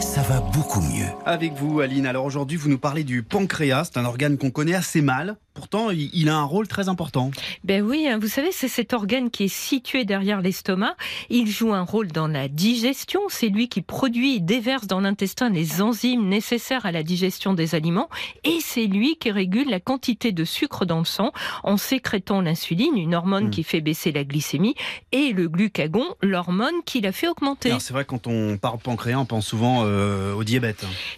Ça va beaucoup mieux. Avec vous, Aline. Alors aujourd'hui, vous nous parlez du pancréas. C'est un organe qu'on connaît assez mal. Pourtant, il a un rôle très important. Ben oui, hein, vous savez, c'est cet organe qui est situé derrière l'estomac. Il joue un rôle dans la digestion. C'est lui qui produit et déverse dans l'intestin les enzymes nécessaires à la digestion des aliments. Et c'est lui qui régule la quantité de sucre dans le sang en sécrétant l'insuline, une hormone Mm. qui fait baisser la glycémie, et le glucagon, l'hormone qui la fait augmenter. C'est vrai, quand on parle pancréas, on pense souvent euh.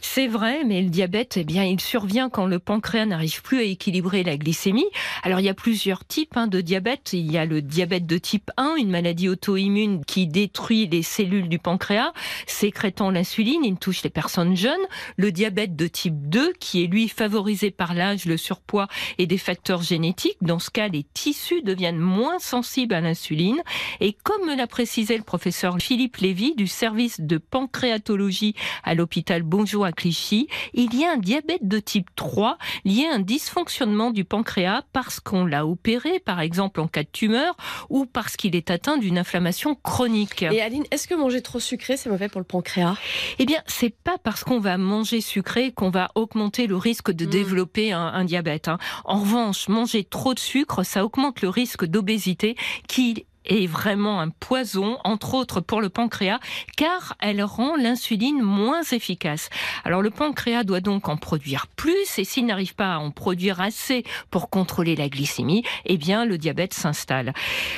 C'est vrai, mais le diabète, eh bien, il survient quand le pancréas n'arrive plus à équilibrer la glycémie. Alors, il y a plusieurs types hein, de diabète. Il y a le diabète de type 1, une maladie auto-immune qui détruit les cellules du pancréas, sécrétant l'insuline. Il touche les personnes jeunes. Le diabète de type 2, qui est lui favorisé par l'âge, le surpoids et des facteurs génétiques. Dans ce cas, les tissus deviennent moins sensibles à l'insuline. Et comme me l'a précisé le professeur Philippe Lévy du service de pancréatologie à l'hôpital Bonjour à Clichy, il y a un diabète de type 3 lié à un dysfonctionnement du pancréas parce qu'on l'a opéré, par exemple en cas de tumeur, ou parce qu'il est atteint d'une inflammation chronique. Et Aline, est-ce que manger trop sucré, c'est mauvais pour le pancréas? Eh bien, c'est pas parce qu'on va manger sucré qu'on va augmenter le risque de Mm. développer un, un diabète. hein. En revanche, manger trop de sucre, ça augmente le risque d'obésité qui est vraiment un poison, entre autres pour le pancréas, car elle rend l'insuline moins efficace. Alors le pancréas doit donc en produire plus, et s'il n'arrive pas à en produire assez pour contrôler la glycémie, eh bien le diabète s'installe.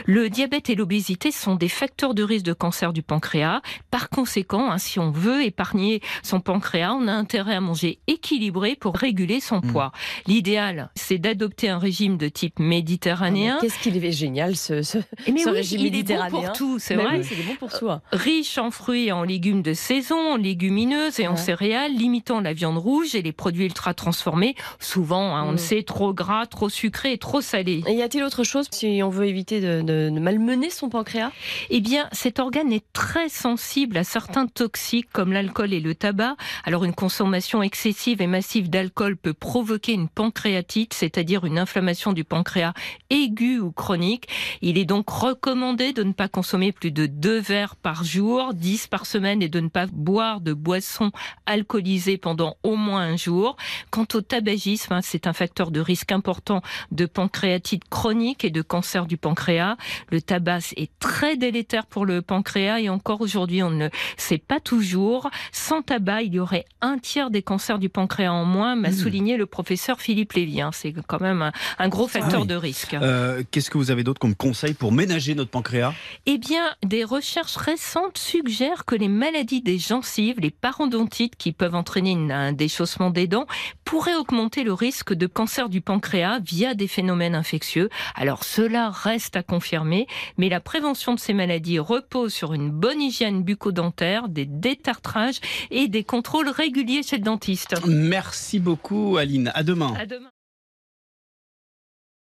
Le diabète et l'obésité sont des facteurs de risque de cancer du pancréas. Par conséquent, hein, si on veut épargner son pancréas, on a intérêt à manger équilibré pour réguler son Mm. poids. L'idéal, c'est d'adopter un régime de type méditerranéen. Qu'est-ce qu'il est génial ce, ce, Mais ce régime il est bon méditerranéen. pour tout, c'est vrai. oui, c'est bon pour soi. Riche en fruits et en légumes de saison, en légumineuses et en Ouais. céréales, limitant la viande rouge et les produits ultra transformés, souvent, hein, on Mm. le sait, trop gras, trop sucré et trop salé. Et y a-t-il autre chose si on veut éviter de, de- de malmener son pancréas? Eh bien, cet organe est très sensible à certains toxiques comme l'alcool et le tabac. Alors, une consommation excessive et massive d'alcool peut provoquer une pancréatite, c'est-à-dire une inflammation du pancréas aiguë ou chronique. Il est donc recommandé de ne pas consommer plus de deux verres par jour, 10 par semaine, et de ne pas boire de boissons alcoolisées pendant au moins un jour. Quant au tabagisme, hein, c'est un facteur de risque important de pancréatite chronique et de cancer du pancréas. Le tabac est très délétère pour le pancréas et encore aujourd'hui, on ne sait pas toujours. Sans tabac, il y aurait un tiers des cancers du pancréas en moins, m'a Mmh. souligné le professeur Philippe Lévy. hein. C'est quand même un, un gros facteur oui. de risque. Euh, Qu'est-ce que vous avez d'autre comme conseil pour ménager notre pancréas Eh bien, des recherches récentes suggèrent que les maladies des gencives, les parodontites qui peuvent entraîner un déchaussement des dents, pourraient augmenter le risque de cancer du pancréas via des phénomènes infectieux. Alors cela reste à confirmer, mais la prévention de ces maladies repose sur une bonne hygiène bucco-dentaire, des détartrages et des contrôles réguliers chez le dentiste. Merci beaucoup, Aline. À demain. À demain.